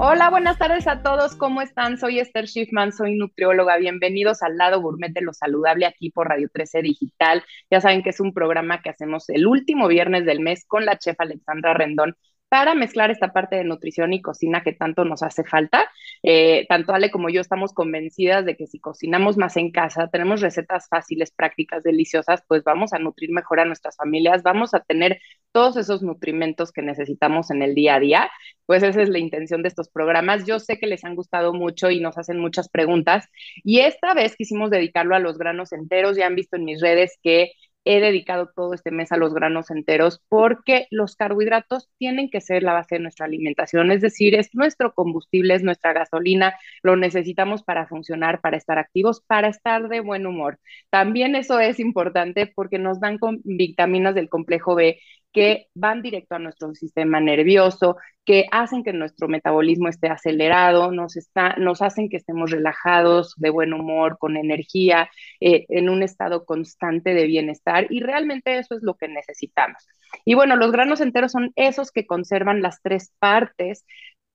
Hola, buenas tardes a todos. ¿Cómo están? Soy Esther Schiffman, soy nutrióloga. Bienvenidos al lado gourmet de lo saludable aquí por Radio 13 Digital. Ya saben que es un programa que hacemos el último viernes del mes con la chef Alexandra Rendón para mezclar esta parte de nutrición y cocina que tanto nos hace falta. Eh, tanto Ale como yo estamos convencidas de que si cocinamos más en casa, tenemos recetas fáciles, prácticas, deliciosas, pues vamos a nutrir mejor a nuestras familias, vamos a tener todos esos nutrimentos que necesitamos en el día a día. Pues esa es la intención de estos programas. Yo sé que les han gustado mucho y nos hacen muchas preguntas. Y esta vez quisimos dedicarlo a los granos enteros. Ya han visto en mis redes que he dedicado todo este mes a los granos enteros porque los carbohidratos tienen que ser la base de nuestra alimentación, es decir, es nuestro combustible, es nuestra gasolina, lo necesitamos para funcionar, para estar activos, para estar de buen humor. También eso es importante porque nos dan vitaminas del complejo B que van directo a nuestro sistema nervioso, que hacen que nuestro metabolismo esté acelerado, nos, está, nos hacen que estemos relajados, de buen humor, con energía, eh, en un estado constante de bienestar y realmente eso es lo que necesitamos. Y bueno, los granos enteros son esos que conservan las tres partes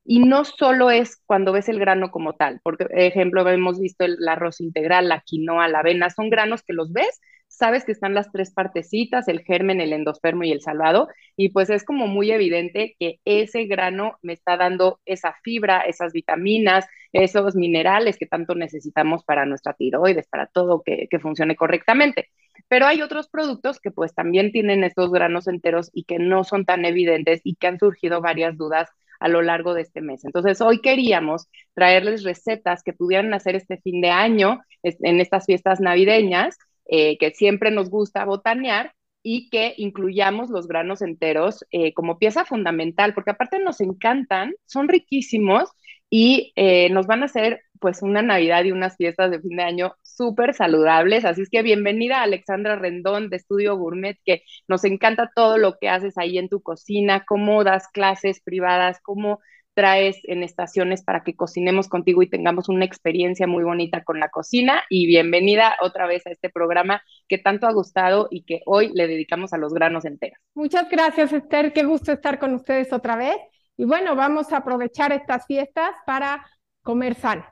y no solo es cuando ves el grano como tal, porque, por ejemplo, hemos visto el arroz integral, la quinoa, la avena, son granos que los ves sabes que están las tres partecitas, el germen, el endospermo y el salvado, y pues es como muy evidente que ese grano me está dando esa fibra, esas vitaminas, esos minerales que tanto necesitamos para nuestra tiroides, para todo que, funcione correctamente. Pero hay otros productos que pues también tienen estos granos enteros y que no son tan evidentes y que han surgido varias dudas a lo largo de este mes. Entonces, hoy queríamos traerles recetas que pudieran hacer este fin de año en estas fiestas navideñas eh, que siempre nos gusta botanear y que incluyamos los granos enteros eh, como pieza fundamental, porque aparte nos encantan, son riquísimos y eh, nos van a hacer pues una Navidad y unas fiestas de fin de año súper saludables. Así es que bienvenida Alexandra Rendón de Estudio Gourmet, que nos encanta todo lo que haces ahí en tu cocina, cómo das clases privadas, cómo traes en estaciones para que cocinemos contigo y tengamos una experiencia muy bonita con la cocina. Y bienvenida otra vez a este programa que tanto ha gustado y que hoy le dedicamos a los granos enteros. Muchas gracias, Esther. Qué gusto estar con ustedes otra vez. Y bueno, vamos a aprovechar estas fiestas para comer sano.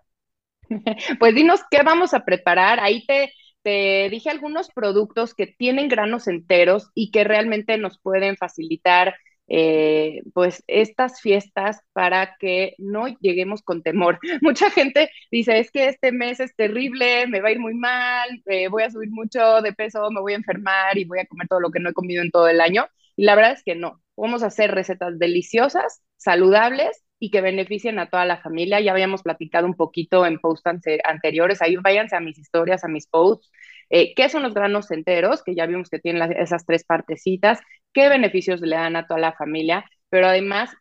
Pues dinos qué vamos a preparar. Ahí te, te dije algunos productos que tienen granos enteros y que realmente nos pueden facilitar eh, pues estas fiestas para que no lleguemos con temor. Mucha gente dice, es que este mes es terrible, me va a ir muy mal, eh, voy a subir mucho de peso, me voy a enfermar y voy a comer todo lo que no he comido en todo el año. Y la verdad es que no, vamos a hacer recetas deliciosas, saludables y que beneficien a toda la familia. Ya habíamos platicado un poquito en posts anteriores, ahí váyanse a mis historias, a mis posts, eh, qué son los granos enteros, que ya vimos que tienen esas tres partecitas, qué beneficios le dan a toda la familia, pero además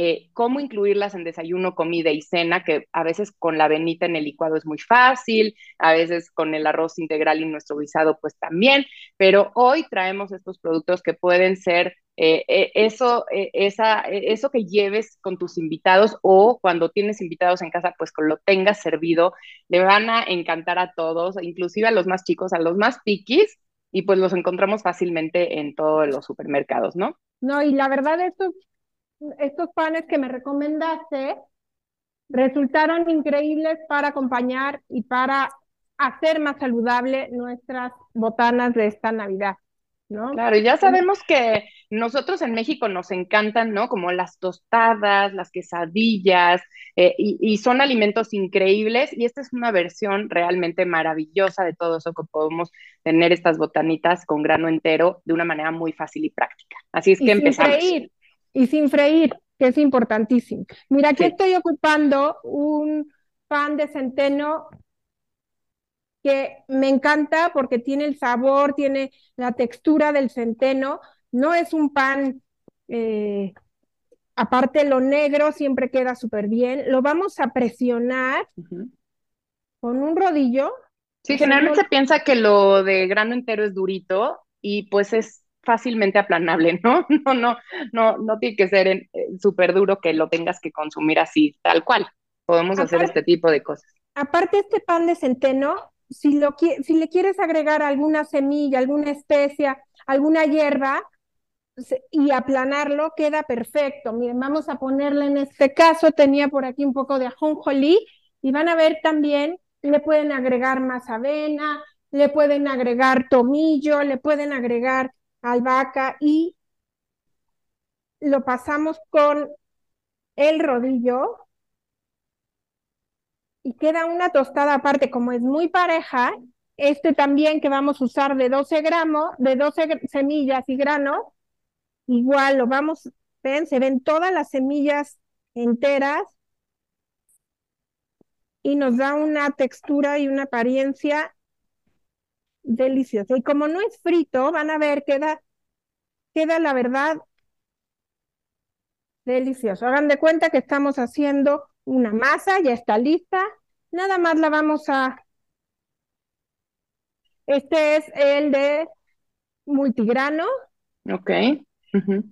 eh, cómo incluirlas en desayuno, comida y cena, que a veces con la avenita en el licuado es muy fácil, a veces con el arroz integral y nuestro guisado pues también, pero hoy traemos estos productos que pueden ser eh, eh, eso, esa, eso que lleves con tus invitados o cuando tienes invitados en casa, pues con lo tengas servido, le van a encantar a todos, inclusive a los más chicos, a los más piquis, y pues los encontramos fácilmente en todos los supermercados, ¿no? No, y la verdad, estos, estos panes que me recomendaste resultaron increíbles para acompañar y para hacer más saludable nuestras botanas de esta Navidad. ¿no? Claro, y ya sabemos que nosotros en México nos encantan, ¿no? Como las tostadas, las quesadillas, eh, y, son alimentos increíbles, y esta es una versión realmente maravillosa de todo eso que podemos tener estas botanitas con grano entero de una manera muy fácil y práctica. Así es que empezamos. Sin freír, y sin freír, que es importantísimo. Mira, aquí estoy ocupando un pan de centeno que me encanta porque tiene el sabor, tiene la textura del centeno, no es un pan, eh, aparte lo negro siempre queda súper bien, lo vamos a presionar con un rodillo. Sí, generalmente se piensa que lo de grano entero es durito y pues es fácilmente aplanable, ¿no? No, no, no, no tiene que ser eh, súper duro que lo tengas que consumir así, tal cual. Podemos hacer este tipo de cosas. Aparte, este pan de centeno si, lo, si le quieres agregar alguna semilla, alguna especia, alguna hierba, y aplanarlo queda perfecto. Miren, vamos a ponerle en este caso, tenía por aquí un poco de ajonjolí y van a ver también, le pueden agregar más avena, le pueden agregar tomillo, le pueden agregar albahaca y lo pasamos con el rodillo y queda una tostada aparte, como es muy pareja, este también que vamos a usar de 12 gramos, de 12 semillas y granos, igual lo vamos, ven, se ven todas las semillas enteras y nos da una textura y una apariencia deliciosa. Y como no es frito, van a ver, queda, queda la verdad delicioso. Hagan de cuenta que estamos haciendo una masa, ya está lista. Nada más la vamos a... Este es el de multigrano. Ok.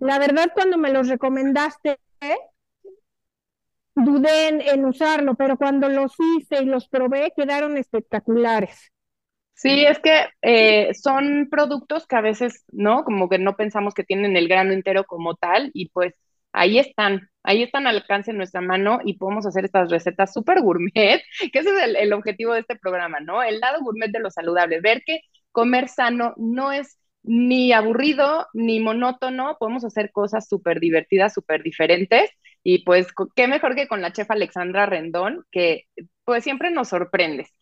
La verdad, cuando me los recomendaste, dudé en, usarlo, pero cuando los hice y los probé, quedaron espectaculares. Sí, es que eh, son productos que a veces, ¿no? Como que no pensamos que tienen el grano entero como tal y pues ahí están, ahí están al alcance de nuestra mano y podemos hacer estas recetas súper gourmet, que ese es el, objetivo de este programa, ¿no? El lado gourmet de lo saludable, ver que comer sano no es ni aburrido ni monótono, podemos hacer cosas súper divertidas, súper diferentes y pues qué mejor que con la chef Alexandra Rendón, que pues siempre nos sorprendes.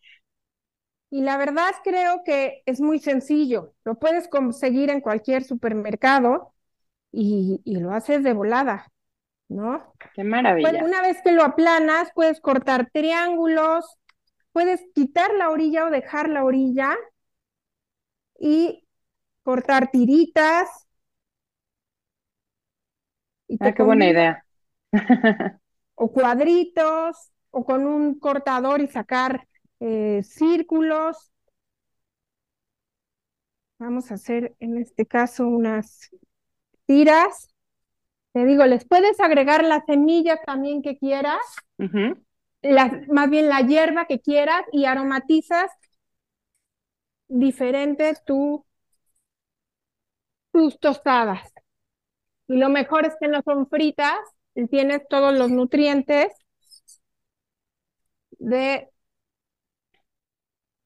Y la verdad creo que es muy sencillo, lo puedes conseguir en cualquier supermercado y, lo haces de volada, ¿no? Qué maravilla. una vez que lo aplanas, puedes cortar triángulos, puedes quitar la orilla o dejar la orilla y cortar tiritas. ah, qué buena idea. o cuadritos, o con un cortador y sacar eh, círculos. Vamos a hacer en este caso unas tiras. Te digo, les puedes agregar la semilla también que quieras, más bien la hierba que quieras y aromatizas diferentes tu, tus tostadas. Y lo mejor es que no son fritas, tienes todos los nutrientes de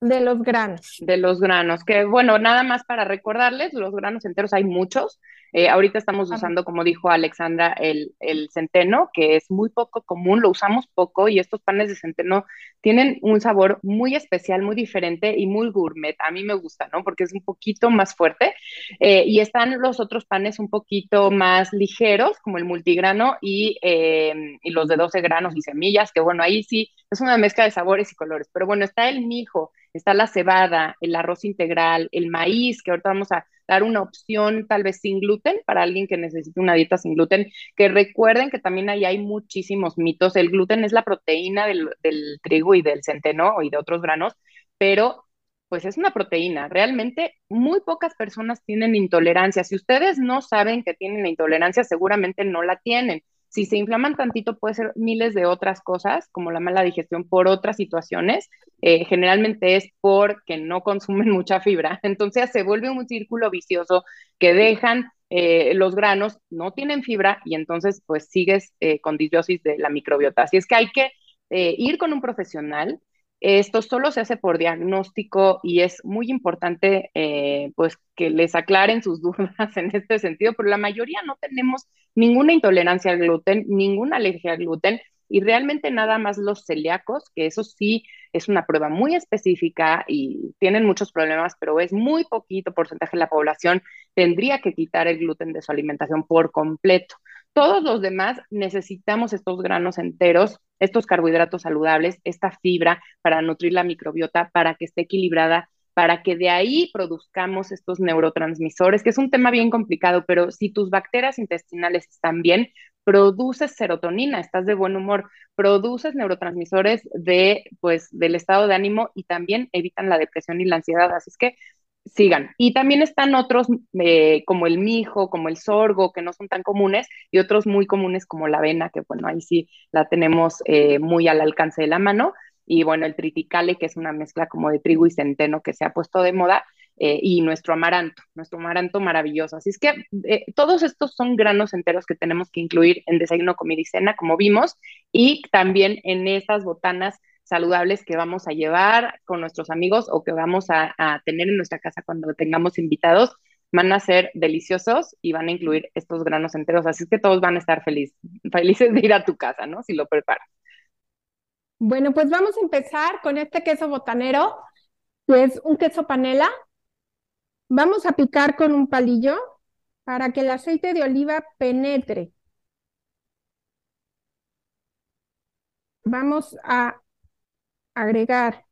de los granos. De los granos, que bueno, nada más para recordarles, los granos enteros hay muchos. Eh, ahorita estamos usando, como dijo Alexandra, el, el, centeno, que es muy poco común, lo usamos poco y estos panes de centeno tienen un sabor muy especial, muy diferente y muy gourmet. A mí me gusta, ¿no? Porque es un poquito más fuerte. Eh, y están los otros panes un poquito más ligeros, como el multigrano y, eh, y los de 12 granos y semillas, que bueno, ahí sí es una mezcla de sabores y colores. Pero bueno, está el mijo, está la cebada, el arroz integral, el maíz, que ahorita vamos a dar una opción tal vez sin gluten para alguien que necesite una dieta sin gluten, que recuerden que también ahí hay muchísimos mitos. El gluten es la proteína del, del trigo y del centeno y de otros granos, pero pues es una proteína. Realmente muy pocas personas tienen intolerancia. Si ustedes no saben que tienen la intolerancia, seguramente no la tienen. Si se inflaman tantito, puede ser miles de otras cosas, como la mala digestión por otras situaciones. Eh, generalmente es porque no consumen mucha fibra. Entonces se vuelve un círculo vicioso que dejan eh, los granos, no tienen fibra y entonces pues sigues eh, con disbiosis de la microbiota. Así es que hay que ir con un profesional esto solo se hace por diagnóstico y es muy importante eh, pues que les aclaren sus dudas en este sentido, pero la mayoría no tenemos ninguna intolerancia al gluten, ninguna alergia al gluten y realmente nada más los celíacos, que eso sí es una prueba muy específica y tienen muchos problemas, pero es muy poquito porcentaje de la población, tendría que quitar el gluten de su alimentación por completo. Todos los demás necesitamos estos granos enteros, estos carbohidratos saludables, esta fibra para nutrir la microbiota, para que esté equilibrada, para que de ahí produzcamos estos neurotransmisores, que es un tema bien complicado, pero si tus bacterias intestinales están bien, produces serotonina, estás de buen humor, produces neurotransmisores de, pues, del estado de ánimo y también evitan la depresión y la ansiedad. Así es que sigan. Y también están otros eh, como el mijo, como el sorgo, que no son tan comunes, y otros muy comunes como la avena, que bueno, ahí sí la tenemos eh, muy al alcance de la mano. Y bueno, el triticale, que es una mezcla como de trigo y centeno que se ha puesto de moda. eh, y nuestro amaranto, nuestro amaranto maravilloso. Así es que todos estos son granos enteros que tenemos que incluir en desayuno, comida y cena, como vimos, y también en estas botanas saludables que vamos a llevar con nuestros amigos o que vamos a, tener en nuestra casa cuando tengamos invitados, van a ser deliciosos y van a incluir estos granos enteros. Así que todos van a estar felices de ir a tu casa, ¿no? Si lo preparas. Bueno, pues vamos a empezar con este queso botanero, que es un queso panela. Vamos a picar con un palillo para que el aceite de oliva penetre. Vamos a agregar.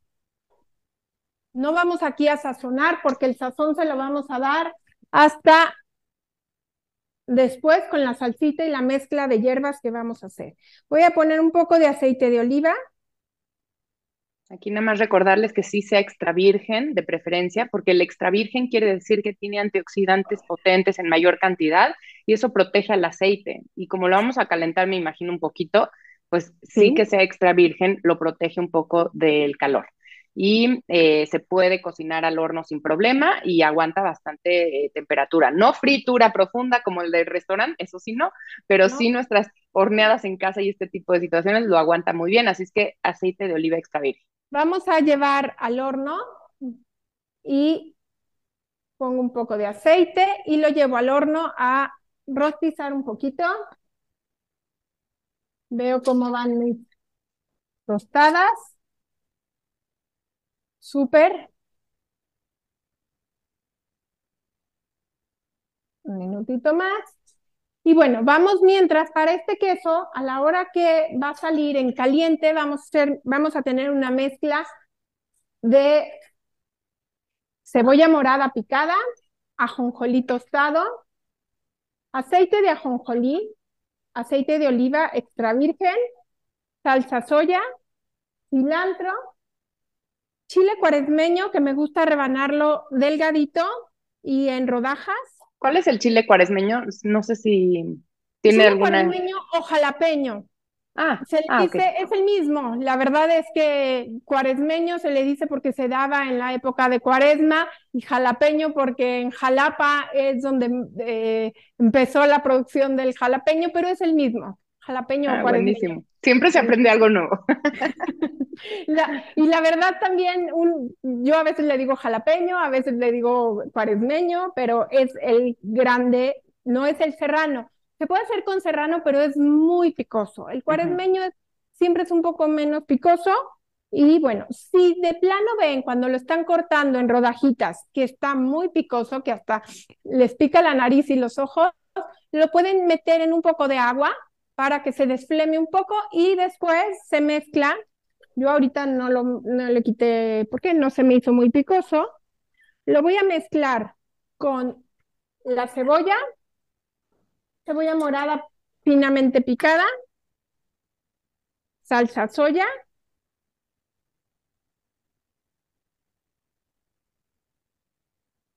No vamos aquí a sazonar porque el sazón se lo vamos a dar hasta después con la salsita y la mezcla de hierbas que vamos a hacer. Voy a poner un poco de aceite de oliva. Aquí nada más recordarles que sí sea extra virgen de preferencia, porque el extra virgen quiere decir que tiene antioxidantes potentes en mayor cantidad y eso protege al aceite. Y como lo vamos a calentar, me imagino un poquito, pues sí, que sea extra virgen, lo protege un poco del calor. Y eh, se puede cocinar al horno sin problema y aguanta bastante eh, temperatura. No fritura profunda como el del restaurante, eso sí no, pero sí nuestras horneadas en casa y este tipo de situaciones lo aguanta muy bien. Así es que aceite de oliva extra virgen. Vamos a llevar al horno y pongo un poco de aceite y lo llevo al horno a rostizar un poquito. Veo cómo van mis tostadas. Súper. Un minutito más. Y bueno, vamos mientras para este queso, a la hora que va a salir en caliente, vamos a, vamos a tener una mezcla de cebolla morada picada, ajonjolí tostado, aceite de ajonjolí, aceite de oliva extra virgen, salsa soya, cilantro, chile cuaresmeño que me gusta rebanarlo delgadito y en rodajas. ¿Cuál es el chile cuaresmeño? No sé si tiene chile alguna. cuaresmeño o jalapeño. Ah, se le ah, dice, es el mismo. La verdad es que cuaresmeño se le dice porque se daba en la época de cuaresma y jalapeño porque en Jalapa es donde eh, empezó la producción del jalapeño, pero es el mismo. Jalapeño o ah, cuaresmeño. Buenísimo. Siempre se aprende algo nuevo. y la verdad también, un, yo a veces le digo jalapeño, a veces le digo cuaresmeño, pero es el grande, no es el serrano se puede hacer con serrano, pero es muy picoso. El cuaresmeño siempre es un poco menos picoso. Y bueno, si de plano ven cuando lo están cortando en rodajitas que está muy picoso, que hasta les pica la nariz y los ojos, lo pueden meter en un poco de agua para que se desfleme un poco y después se mezcla. Yo ahorita no lo no le quité porque no se me hizo muy picoso. Lo voy a mezclar con la cebolla, cebolla morada finamente picada, salsa soya,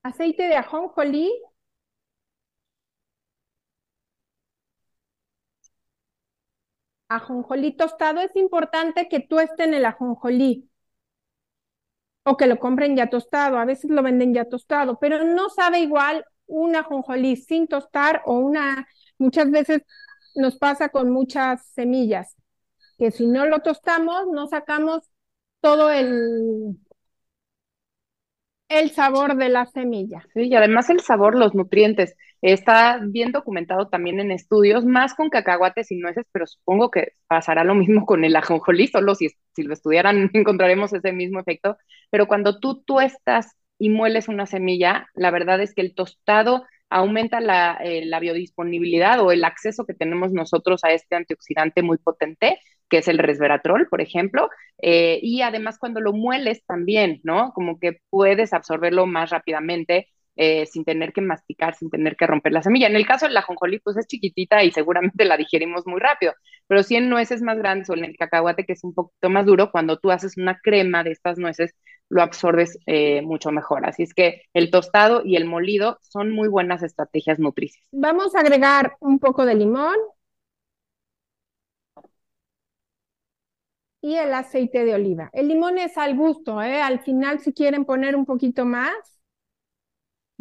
aceite de ajonjolí, ajonjolí tostado, es importante que tuesten el ajonjolí. O que lo compren ya tostado, a veces lo venden ya tostado, pero no sabe igual un ajonjolí sin tostar o una Muchas veces nos pasa con muchas semillas, que si no lo tostamos, no sacamos todo el, el sabor de la semilla. Sí, y además el sabor, los nutrientes. Está bien documentado también en estudios, más con cacahuates y nueces, pero supongo que pasará lo mismo con el ajonjolí, solo si, si lo estudiaran encontraremos ese mismo efecto. Pero cuando tú tuestas y mueles una semilla, la verdad es que el tostado aumenta eh, la, biodisponibilidad o el acceso que tenemos nosotros a este antioxidante muy potente, que es el resveratrol, por ejemplo, eh, y además cuando lo mueles también, ¿no? Como que puedes absorberlo más rápidamente eh, sin tener que masticar, sin tener que romper la semilla. En el caso del ajonjolí, pues es chiquitita y seguramente la digerimos muy rápido, pero si en nueces más grandes o en el cacahuate, que es un poquito más duro, cuando tú haces una crema de estas nueces, lo absorbes eh, mucho mejor. Así es que el tostado y el molido son muy buenas estrategias nutricias. Vamos a agregar un poco de limón y el aceite de oliva. El limón es al gusto, ¿eh? Al final, si quieren poner un poquito más,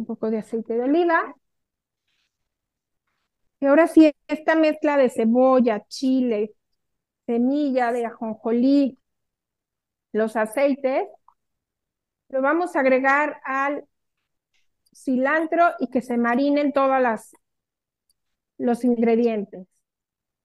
un poco de aceite de oliva. Y ahora sí, esta mezcla de cebolla, chile, semilla de ajonjolí, los aceites, lo vamos a agregar al cilantro y que se marinen todas las los ingredientes.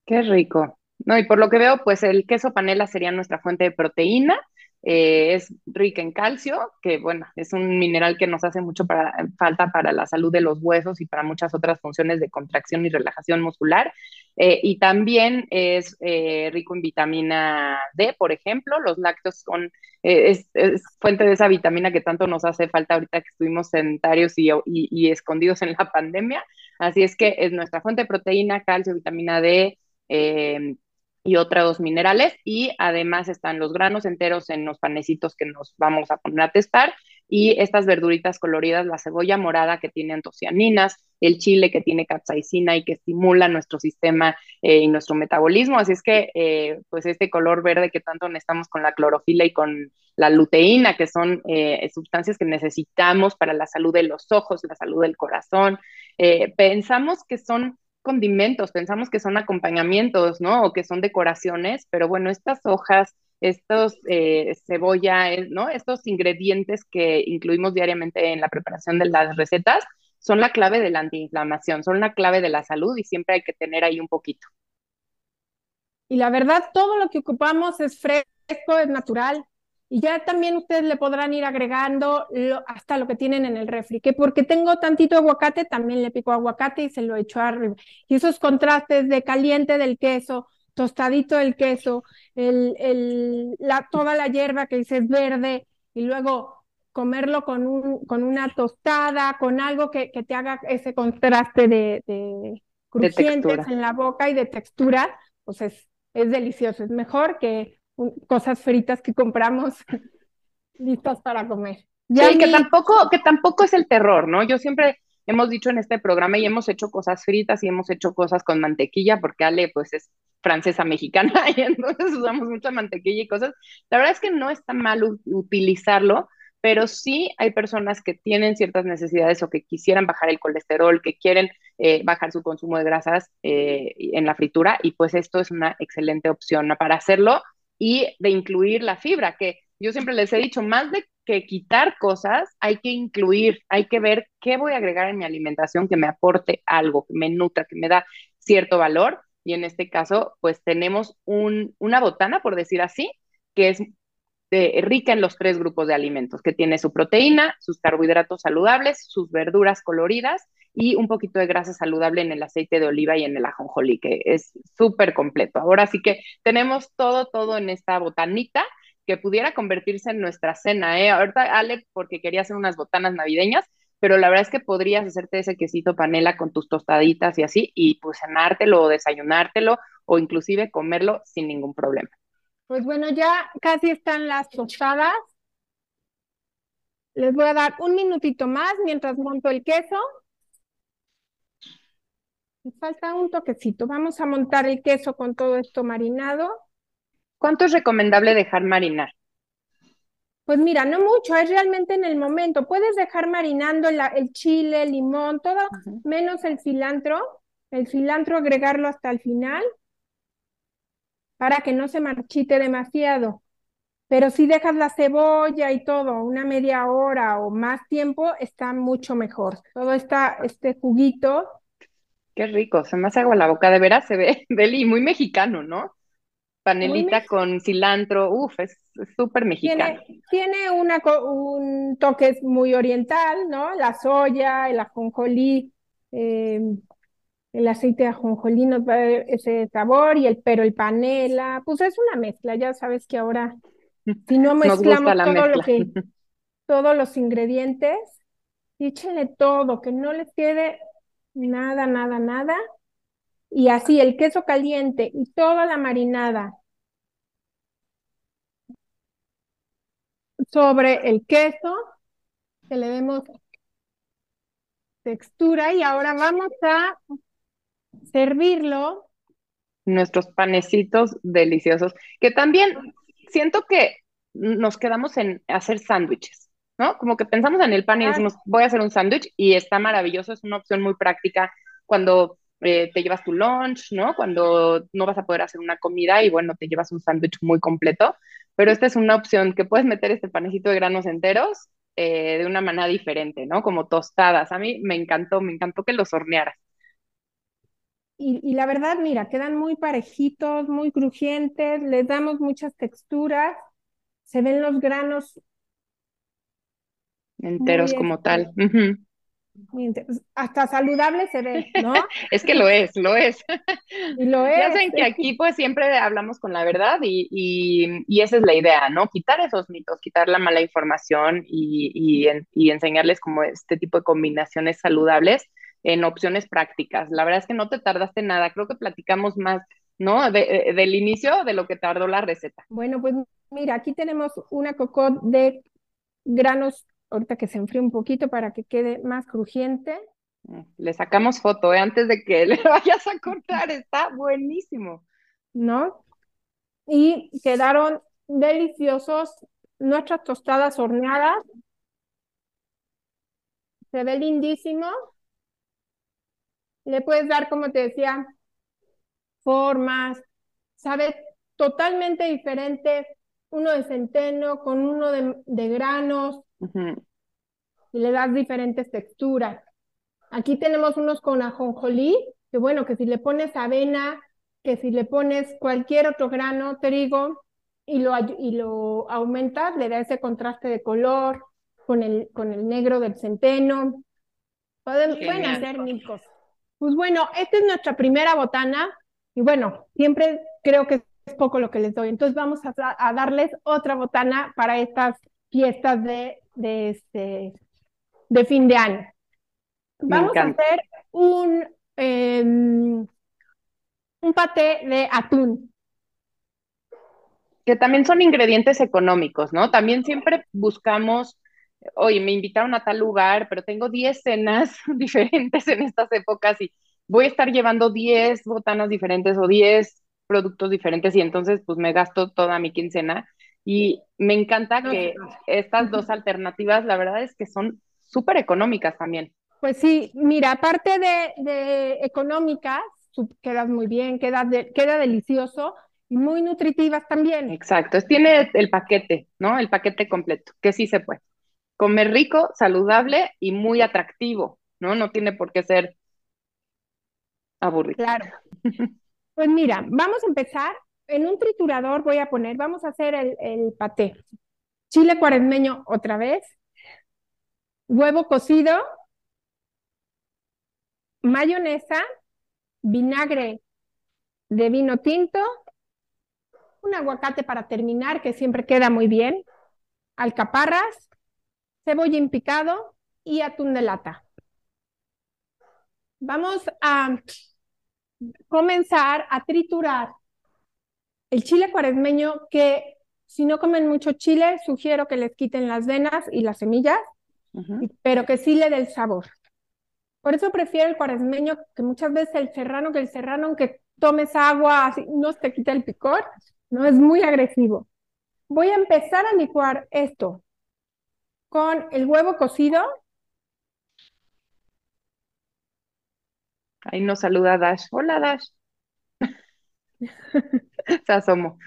Qué rico. No, y por lo que veo, pues el queso panela sería nuestra fuente de proteína. Eh, es rica en calcio, que bueno, es un mineral que nos hace mucho para, falta para la salud de los huesos y para muchas otras funciones de contracción y relajación muscular. Eh, y también es eh, rico en vitamina D, por ejemplo. Los lácteos son, fuente de esa vitamina que tanto nos hace falta ahorita que estuvimos sedentarios y, y escondidos en la pandemia. Así es que es nuestra fuente de proteína, calcio, vitamina D, eh, y otros minerales. Y además están los granos enteros en los panecitos que nos vamos a poner a testar. Y estas verduritas coloridas, la cebolla morada que tiene antocianinas, el chile que tiene capsaicina y que estimula nuestro sistema eh, y nuestro metabolismo. Así es que, eh, pues este color verde que tanto necesitamos con la clorofila y con la luteína, que son sustancias que necesitamos para la salud de los ojos, la salud del corazón. pensamos que son condimentos, pensamos que son acompañamientos, ¿no? O que son decoraciones, pero bueno, estas hojas, estos eh, cebolla, eh, ¿no? Estos ingredientes que incluimos diariamente en la preparación de las recetas son la clave de la antiinflamación, son la clave de la salud y siempre hay que tener ahí un poquito. Y la verdad, todo lo que ocupamos es fresco, es natural, y ya también ustedes le podrán ir agregando hasta lo que tienen en el refri, que porque tengo tantito aguacate, también le pico aguacate y se lo echo arriba. Y esos contrastes de caliente del queso, tostadito del queso, el, el, la, toda la hierba que dices verde, y luego comerlo con, un, con una tostada, con algo que, que te haga ese contraste de, de crujientes en la boca y de textura, pues es, es delicioso. Es mejor que cosas fritas que compramos listas para comer. Ya que tampoco, que tampoco es el terror, ¿no? Yo siempre hemos dicho en este programa y hemos hecho cosas fritas y hemos hecho cosas con mantequilla, porque Ale pues es francesa mexicana y entonces usamos mucha mantequilla y cosas. La verdad es que no está mal utilizarlo, pero sí hay personas que tienen ciertas necesidades o que quisieran bajar el colesterol, que quieren eh, bajar su consumo de grasas eh, en la fritura y pues esto es una excelente opción para hacerlo y de incluir la fibra, que yo siempre les he dicho, más de que quitar cosas, hay que incluir, hay que ver qué voy a agregar en mi alimentación que me aporte algo, que me nutra, que me da cierto valor. Y en este caso, pues tenemos un, una botana, por decir así, que es rica en los tres grupos de alimentos, que tiene su proteína, sus carbohidratos saludables, sus verduras coloridas y un poquito de grasa saludable en el aceite de oliva y en el ajonjolí, que es súper completo. Ahora sí que tenemos todo, todo en esta botanita que pudiera convertirse en nuestra cena, ¿eh? Ahorita, Ale, porque quería hacer unas botanas navideñas, pero la verdad es que podrías hacerte ese quesito panela con tus tostaditas y así, y pues cenártelo o desayunártelo o inclusive comerlo sin ningún problema. Pues bueno, ya casi están las tostadas. Les voy a dar un minutito más mientras monto el queso. Falta un toquecito. Vamos a montar el queso con todo esto marinado. ¿Cuánto es recomendable dejar marinar? Pues mira, no mucho, es realmente en el momento. Puedes dejar marinando el chile, el limón, todo, menos el cilantro. El cilantro agregarlo hasta el final para que no se marchite demasiado. Pero si dejas la cebolla y todo una media hora o más tiempo, está mucho mejor. Todo está, este juguito. Qué rico, se me hace agua la boca, de veras se ve, Beli, muy mexicano, ¿no? Panelita con cilantro, uff, es súper mexicano. Tiene, una, un toque muy oriental, ¿no? La soya, el ajonjolí, eh, el aceite de ajonjolí nos va ese sabor y el pero el panela, pues es una mezcla, ya sabes que ahora si no mezclamos todo lo que todos los ingredientes, échenle todo, que no les quede nada, nada, nada. Y así el queso caliente y toda la marinada sobre el queso, que le demos textura y ahora vamos a servirlo. Nuestros panecitos deliciosos, que también siento que nos quedamos en hacer sándwiches. ¿No? Como que pensamos en el pan y decimos, voy a hacer un sándwich y está maravilloso, es una opción muy práctica cuando eh, te llevas tu lunch, ¿no? Cuando no vas a poder hacer una comida y bueno, te llevas un sándwich muy completo, pero esta es una opción que puedes meter este panecito de granos enteros eh, de una manera diferente, ¿no? Como tostadas. A mí me encantó, me encantó que los hornearas. Y, y, la verdad, mira, quedan muy parejitos, muy crujientes, les damos muchas texturas, se ven los granos enteros como tal. Hasta saludable se ve, ¿no? es que lo es, lo es. Y lo es. Ya saben que aquí pues siempre hablamos con la verdad y, y, esa es la idea, ¿no? Quitar esos mitos, quitar la mala información y, y, enseñarles como este tipo de combinaciones saludables en opciones prácticas. La verdad es que no te tardaste nada, creo que platicamos más, ¿no? De, del inicio de lo que tardó la receta. Bueno, pues mira, aquí tenemos una cocot de granos ahorita que se enfríe un poquito para que quede más crujiente. Le sacamos foto ¿eh? antes de que le vayas a cortar, está buenísimo. ¿No? Y quedaron deliciosos nuestras tostadas horneadas. Se ve lindísimo. Le puedes dar, como te decía, formas. Sabe totalmente diferente uno de centeno con uno de, de granos y le das diferentes texturas. Aquí tenemos unos con ajonjolí, que bueno, que si le pones avena, que si le pones cualquier otro grano, trigo, y lo, y lo aumentas, le da ese contraste de color con el, con el negro del centeno. Pueden, pueden hacer mil cosas. Pues bueno, esta es nuestra primera botana, y bueno, siempre creo que es poco lo que les doy. Entonces vamos a, a darles otra botana para estas fiestas de de, este, de fin de año. Vamos a hacer un, em, un paté de atún. Que también son ingredientes económicos, ¿no? También siempre buscamos, oye, me invitaron a tal lugar, pero tengo 10 cenas diferentes en estas épocas y voy a estar llevando 10 botanas diferentes o 10 productos diferentes y entonces pues me gasto toda mi quincena y me encanta que estas dos alternativas, la verdad es que son súper económicas también. Pues sí, mira, aparte de, de económicas, quedas muy bien, queda, queda delicioso y muy nutritivas también. Exacto, tiene el paquete, ¿no? El paquete completo, que sí se puede. Comer rico, saludable y muy atractivo, ¿no? No tiene por qué ser aburrido. Claro. Pues mira, vamos a empezar en un triturador voy a poner, vamos a hacer el, paté. Chile cuaresmeño otra vez, huevo cocido, mayonesa, vinagre de vino tinto, un aguacate para terminar, que siempre queda muy bien, alcaparras, cebolla en picado y atún de lata. Vamos a comenzar a triturar el chile cuaresmeño, que si no comen mucho chile, sugiero que les quiten las venas y las semillas, pero que sí le dé el sabor. Por eso prefiero el cuaresmeño, que muchas veces el serrano, que el serrano, aunque tomes agua, así, no te quita el picor, no es muy agresivo. Voy a empezar a licuar esto con el huevo cocido. Ahí nos saluda Dash. Hola Dash. Se asomó.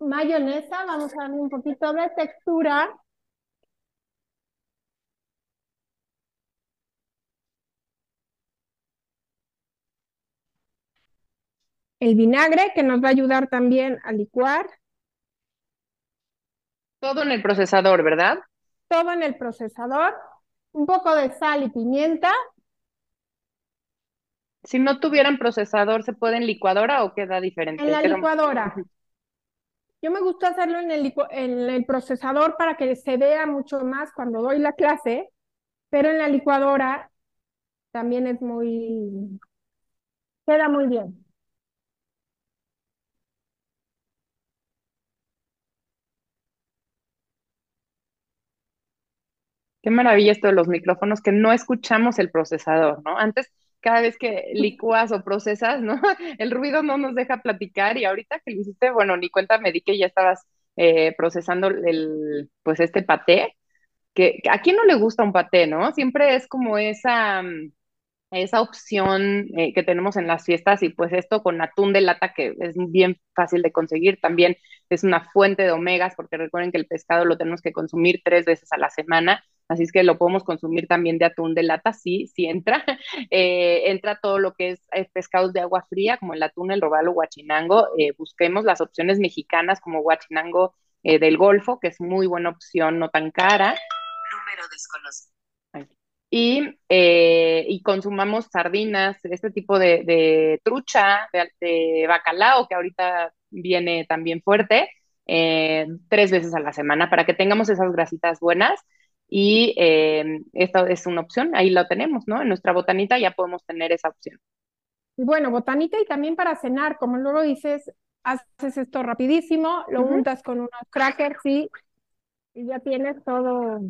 Mayonesa, vamos a darle un poquito de textura. El vinagre que nos va a ayudar también a licuar. Todo en el procesador, ¿verdad? Todo en el procesador. Un poco de sal y pimienta si no tuvieran procesador, ¿se puede en licuadora o queda diferente? En la licuadora. Yo me gusta hacerlo en el, en el procesador para que se vea mucho más cuando doy la clase, pero en la licuadora también es muy, queda muy bien. Qué maravilla esto de los micrófonos, que no escuchamos el procesador, ¿no? Antes cada vez que licuas o procesas, ¿no? El ruido no nos deja platicar y ahorita que lo hiciste, bueno, ni cuenta me di que ya estabas eh, procesando el, pues este paté, que a quién no le gusta un paté, ¿no? Siempre es como esa, mm, esa opción eh, que tenemos en las fiestas y pues esto con atún de lata que es bien fácil de conseguir, también es una fuente de omegas porque recuerden que el pescado lo tenemos que consumir tres veces a la semana, así es que lo podemos consumir también de atún de lata, sí, sí entra, eh, entra todo lo que es, eh, pescados de agua fría como el atún, el robalo, guachinango, busquemos las opciones mexicanas como guachinango del Golfo, que es muy buena opción, no tan cara. Número desconocido y, eh, y consumamos sardinas, este tipo de, trucha, de, bacalao, que ahorita viene también fuerte, eh, tres veces a la semana para que tengamos esas grasitas buenas. Y eh, esta es una opción, ahí lo tenemos, ¿no? En nuestra botanita ya podemos tener esa opción. Bueno, botanita y también para cenar, como luego dices, haces esto rapidísimo, lo untas con unos crackers y, y ya tienes todo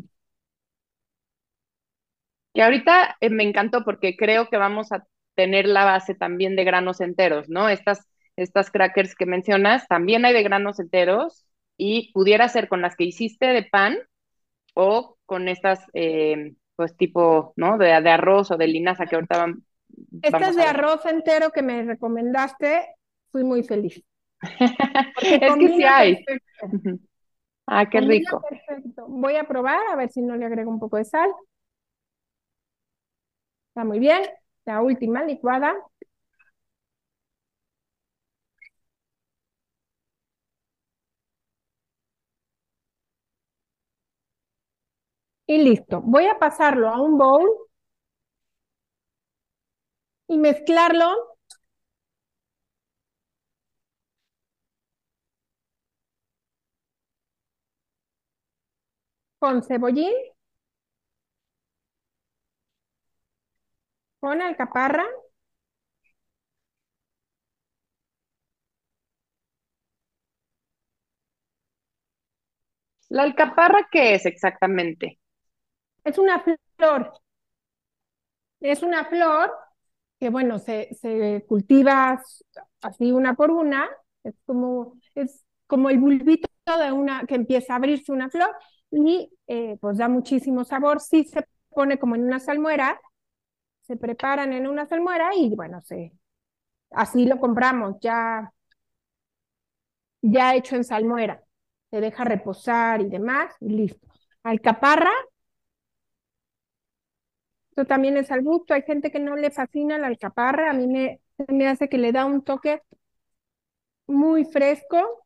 y ahorita eh, me encantó porque creo que vamos a tener la base también de granos enteros, ¿no? Estas, estas crackers que mencionas, también hay de granos enteros y pudiera ser con las que hiciste de pan o con estas, eh, pues tipo, ¿no? De, de, arroz o de linaza que ahorita van. Estas de arroz entero que me recomendaste, fui muy feliz. es que sí hay. ah, qué rico. Perfecto. Voy a probar a ver si no le agrego un poco de sal. Está muy bien. La última licuada. Y listo. Voy a pasarlo a un bowl y mezclarlo con cebollín con alcaparra. ¿La alcaparra qué es exactamente? Es una flor. Es una flor que, bueno, se, se cultiva así una por una. Es como, es como el bulbito de una que empieza a abrirse una flor y eh, pues da muchísimo sabor. Sí se pone como en una salmuera se preparan en una salmuera y bueno, se, así lo compramos ya, ya hecho en salmuera. Se deja reposar y demás y listo. Alcaparra. Esto también es al gusto. Hay gente que no le fascina la alcaparra. A mí me, me hace que le da un toque muy fresco.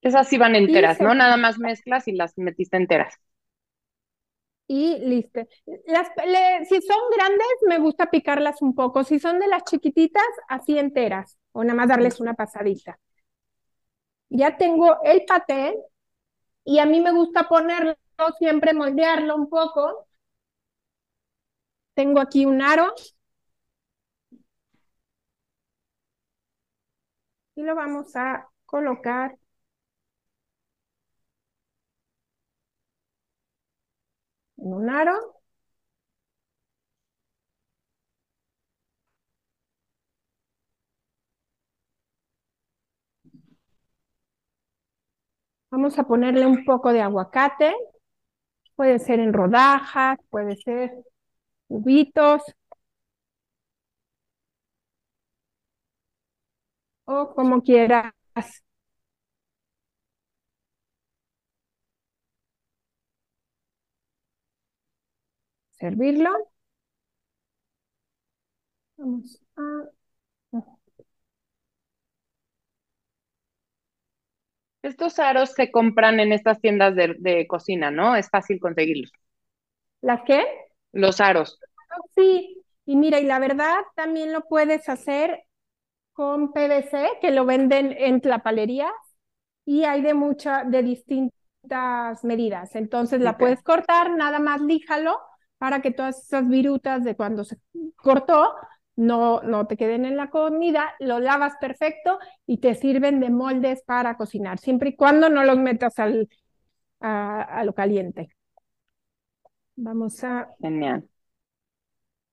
Esas sí van enteras, ¿no? Nada más mezclas y las metiste enteras y listo. Las, si son grandes, me gusta picarlas un poco. Si son de las chiquititas, así enteras, o nada más darles una pasadita. Ya tengo el paté y a mí me gusta ponerlo, siempre moldearlo un poco. Tengo aquí un aro. Y lo vamos a colocar un aro. Vamos a ponerle un poco de aguacate. Puede ser en rodajas, puede ser cubitos. O como quieras. servirlo. Vamos a... Estos aros se compran en estas tiendas de, cocina, ¿no? Es fácil conseguirlos. ¿Las qué? Los aros. Sí, y mira, y la verdad también lo puedes hacer con PVC, que lo venden en la palería y hay de mucha, de distintas medidas. Entonces la puedes cortar, nada más líjalo para que todas esas virutas de cuando se cortó no, no te queden en la comida, lo lavas perfecto y te sirven de moldes para cocinar, siempre y cuando no los metas al, a, lo caliente. Vamos a... Genial.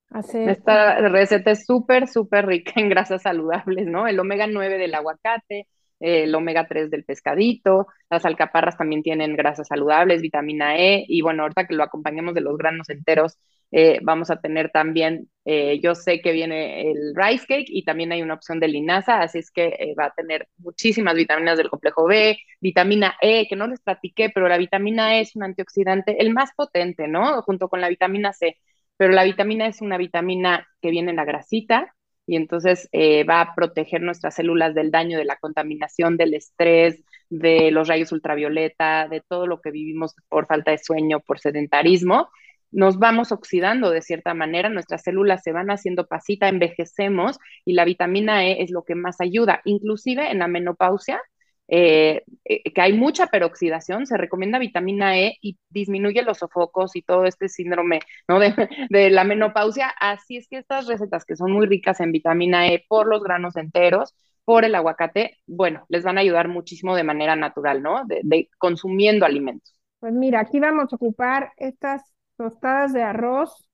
Hacer... Esta receta es súper, súper rica en grasas saludables, ¿no? El omega 9 del aguacate, el omega 3 del pescadito, las alcaparras también tienen grasas saludables, vitamina E, y bueno, ahorita que lo acompañemos de los granos enteros, eh, vamos a tener también, eh, yo sé que viene el rice cake y también hay una opción de linaza, así es que eh, va a tener muchísimas vitaminas del complejo B, vitamina E, que no les platiqué, pero la vitamina E es un antioxidante, el más potente, ¿no? Junto con la vitamina C, pero la vitamina E es una vitamina que viene en la grasita, y entonces va a proteger nuestras células del daño, de la contaminación, del estrés, de los rayos ultravioleta, de todo lo que vivimos por falta de sueño, por sedentarismo. Nos vamos oxidando de cierta manera, nuestras células se van haciendo pasita, envejecemos y la vitamina E es lo que más ayuda. Inclusive en la menopausia, eh, eh, que hay mucha peroxidación, se recomienda vitamina E y disminuye los sofocos y todo este síndrome ¿no? de, de, la menopausia. Así es que estas recetas que son muy ricas en vitamina E por los granos enteros, por el aguacate, bueno, les van a ayudar muchísimo de manera natural, ¿no? De, de consumiendo alimentos. Pues mira, aquí vamos a ocupar estas tostadas de arroz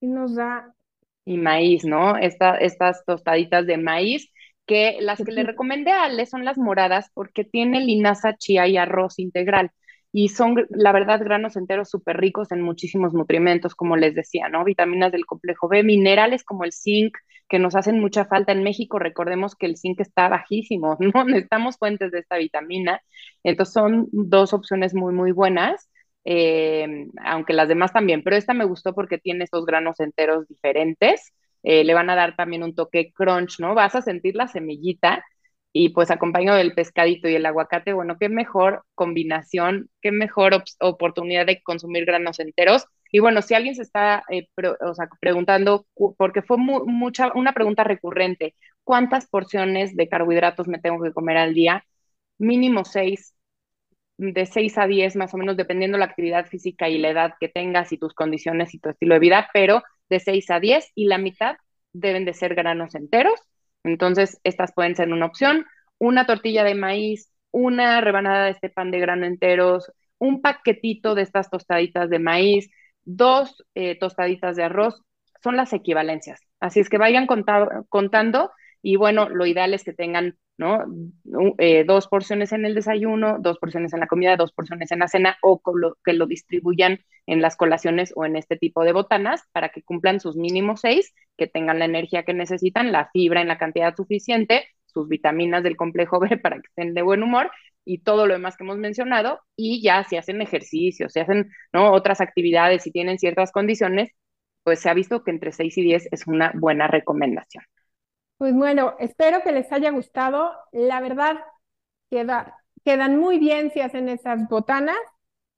y nos da y maíz, ¿no? estas tostaditas de maíz, que las que le recomendé a Ale son las moradas porque tiene linaza, chía y arroz integral. Y son, la verdad, granos enteros súper ricos en muchísimos nutrimentos, como les decía, ¿no? Vitaminas del complejo B, minerales como el zinc, que nos hacen mucha falta en México. Recordemos que el zinc está bajísimo, ¿no? Necesitamos fuentes de esta vitamina. Entonces son dos opciones muy, muy buenas. Eh, aunque las demás también, pero esta me gustó porque tiene estos granos enteros diferentes, eh, le van a dar también un toque crunch, ¿no? Vas a sentir la semillita y pues acompañado del pescadito y el aguacate, bueno, qué mejor combinación, qué mejor oportunidad de consumir granos enteros. Y bueno, si alguien se está eh, o sea, preguntando, porque fue mucha, una pregunta recurrente, ¿cuántas porciones de carbohidratos me tengo que comer al día? Mínimo seis, de 6 a 10 más o menos, dependiendo la actividad física y la edad que tengas y tus condiciones y tu estilo de vida, pero de 6 a 10 y la mitad deben de ser granos enteros. Entonces, estas pueden ser una opción. Una tortilla de maíz, una rebanada de este pan de grano enteros, un paquetito de estas tostaditas de maíz, dos eh, tostaditas de arroz, son las equivalencias. Así es que vayan contando y bueno, lo ideal es que tengan ¿no? Eh, dos porciones en el desayuno, dos porciones en la comida, dos porciones en la cena, o que lo distribuyan en las colaciones o en este tipo de botanas para que cumplan sus mínimos seis, que tengan la energía que necesitan, la fibra en la cantidad suficiente, sus vitaminas del complejo B para que estén de buen humor y todo lo demás que hemos mencionado, y ya si hacen ejercicio, si hacen ¿no? otras actividades, si tienen ciertas condiciones, pues se ha visto que entre 6 y 10 es una buena recomendación. Pues bueno, espero que les haya gustado. La verdad, queda, quedan muy bien si hacen esas botanas.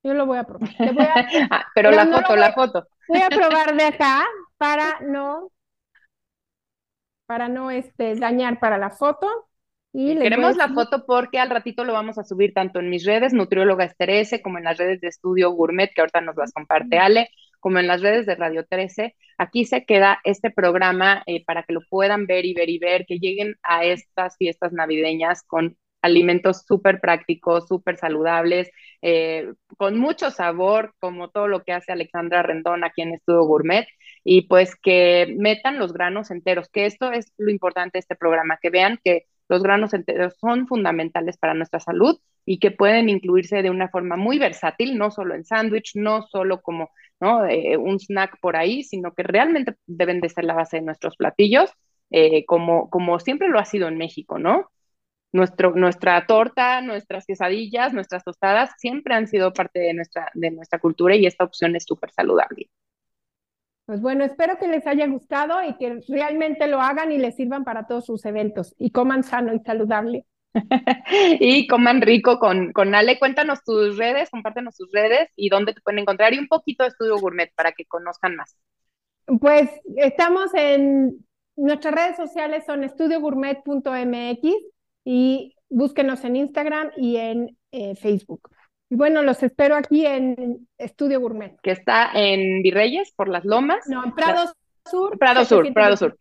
Yo lo voy a probar. Ah, pero, la foto, la foto. Voy a probar de acá para no, para no este, dañar para la foto. Y Queremos la foto porque al ratito lo vamos a subir tanto en mis redes, Nutrióloga Esterese, como en las redes de Estudio Gourmet, que ahorita nos las comparte Ale, como en las redes de Radio 13. Aquí se queda este programa eh, para que lo puedan ver y ver y ver, que lleguen a estas fiestas navideñas con alimentos súper prácticos, súper saludables, eh, con mucho sabor, como todo lo que hace Alexandra Rendón aquí en Estudio Gourmet, y pues que metan los granos enteros, que esto es lo importante de este programa, que vean que los granos enteros son fundamentales para nuestra salud y que pueden incluirse de una forma muy versátil, no solo en sándwich, no solo como ¿no? Eh, un snack por ahí, sino que realmente deben de ser la base de nuestros platillos, eh, como, como siempre lo ha sido en México, ¿no? Nuestro, nuestra torta, nuestras quesadillas, nuestras tostadas siempre han sido parte de nuestra, de nuestra cultura y esta opción es súper saludable. Pues bueno, espero que les haya gustado y que realmente lo hagan y les sirvan para todos sus eventos y coman sano y saludable. y coman rico con, con Ale. Cuéntanos tus redes, compártenos tus redes y dónde te pueden encontrar y un poquito de Estudio Gourmet para que conozcan más. Pues estamos en nuestras redes sociales son estudiogourmet.mx y búsquenos en Instagram y en eh, Facebook. Y bueno, los espero aquí en Estudio Gourmet. Que está en Virreyes, por las Lomas. No, en Prado Sur. Prado Sur, Prado Sur.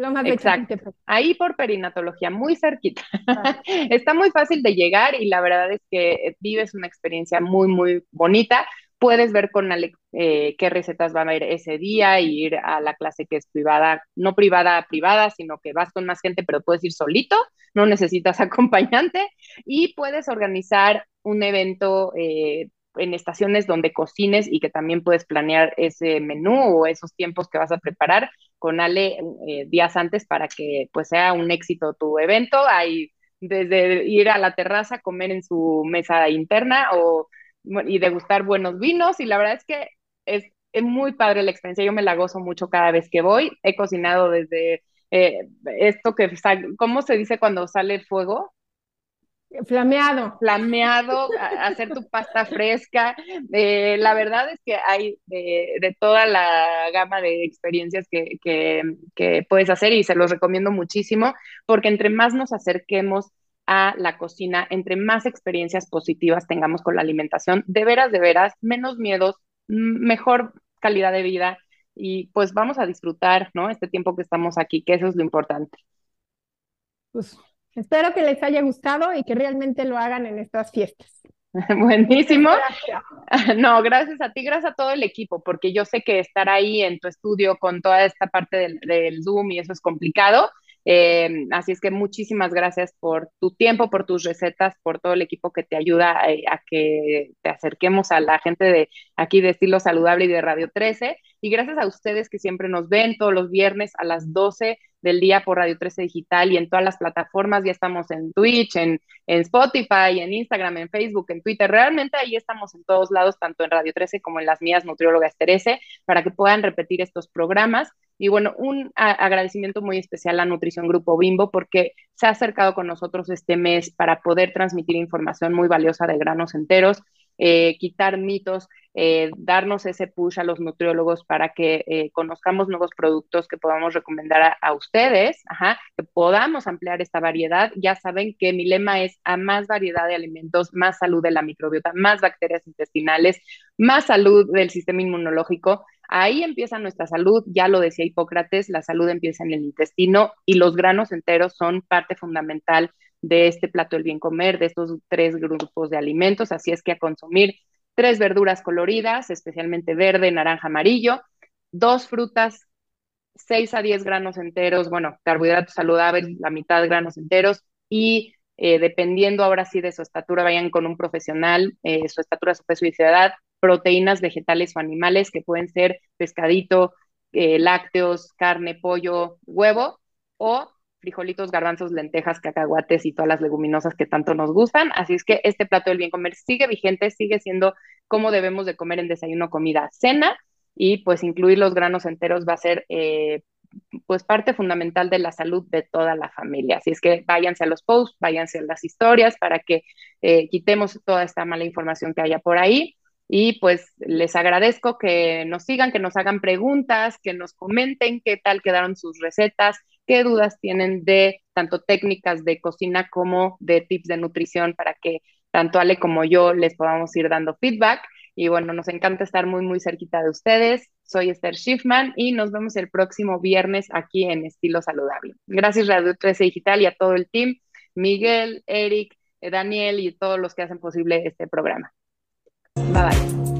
Lomas Exacto. Ahí por perinatología, muy cerquita. está muy fácil de llegar y la verdad es que vives una experiencia muy, muy bonita puedes ver con Ale eh, qué recetas van a ir ese día y ir a la clase que es privada, no privada privada, sino que vas con más gente, pero puedes ir solito, no necesitas acompañante y puedes organizar un evento eh, en estaciones donde cocines y que también puedes planear ese menú o esos tiempos que vas a preparar con Ale eh, días antes para que pues sea un éxito tu evento. Hay desde ir a la terraza, comer en su mesa interna o y degustar buenos vinos y la verdad es que es, muy padre la experiencia, yo me la gozo mucho cada vez que voy, he cocinado desde eh, esto que, ¿cómo se dice cuando sale el fuego? Flameado. Flameado, hacer tu pasta fresca. Eh, la verdad es que hay de, toda la gama de experiencias que, que, puedes hacer y se los recomiendo muchísimo porque entre más nos acerquemos a la cocina, entre más experiencias positivas tengamos con la alimentación, de veras, de veras, menos miedos, mejor calidad de vida y pues vamos a disfrutar, ¿no? Este tiempo que estamos aquí, que eso es lo importante. Pues espero que les haya gustado y que realmente lo hagan en estas fiestas. Buenísimo. No, gracias a ti, gracias a todo el equipo, porque yo sé que estar ahí en tu estudio con toda esta parte del, del Zoom y eso es complicado, eh, así es que muchísimas gracias por tu tiempo, por tus recetas, por todo el equipo que te ayuda a, eh, a, que te acerquemos a la gente de aquí de Estilo Saludable y de Radio 13. Y gracias a ustedes que siempre nos ven todos los viernes a las 12 del día por Radio 13 Digital y en todas las plataformas. Ya estamos en Twitch, en, en Spotify, en Instagram, en Facebook, en Twitter. Realmente ahí estamos en todos lados, tanto en Radio 13 como en las mías nutriólogas Terese, para que puedan repetir estos programas. Y bueno, un agradecimiento muy especial a Nutrición Grupo Bimbo porque se ha acercado con nosotros este mes para poder transmitir información muy valiosa de granos enteros eh, quitar mitos, eh, darnos ese push a los nutriólogos para que eh, conozcamos nuevos productos que podamos recomendar a, ustedes, que podamos ampliar esta variedad. Ya saben que mi lema es a más variedad de alimentos, más salud de la microbiota, más bacterias intestinales, más salud del sistema inmunológico. Ahí empieza nuestra salud, ya lo decía Hipócrates, la salud empieza en el intestino y los granos enteros son parte fundamental de este plato del bien comer, de estos tres grupos de alimentos, así es que a consumir tres verduras coloridas, especialmente verde, naranja, amarillo, dos frutas, seis a diez granos enteros, bueno, carbohidratos saludables, la mitad granos enteros y eh, dependiendo ahora sí de su estatura, vayan con un profesional, eh, su estatura, su peso y su edad, proteínas vegetales o animales que pueden ser pescadito, eh, lácteos, carne, pollo, huevo o frijolitos, garbanzos, lentejas, cacahuates y todas las leguminosas que tanto nos gustan. Así es que este plato del bien comer sigue vigente, sigue siendo como debemos de comer en desayuno, comida, cena y pues incluir los granos enteros va a ser eh, pues parte fundamental de la salud de toda la familia. Así es que váyanse a los posts, váyanse a las historias para que eh, quitemos toda esta mala información que haya por ahí. Y pues les agradezco que nos sigan, que nos hagan preguntas, que nos comenten qué tal quedaron sus recetas, qué dudas tienen de tanto técnicas de cocina como de tips de nutrición para que tanto Ale como yo les podamos ir dando feedback. Y bueno, nos encanta estar muy, muy cerquita de ustedes. Soy Esther Schiffman y nos vemos el próximo viernes aquí en Estilo Saludable. Gracias Radio 13 Digital y a todo el team, Miguel, Eric, Daniel y todos los que hacen posible este programa. Bye bye.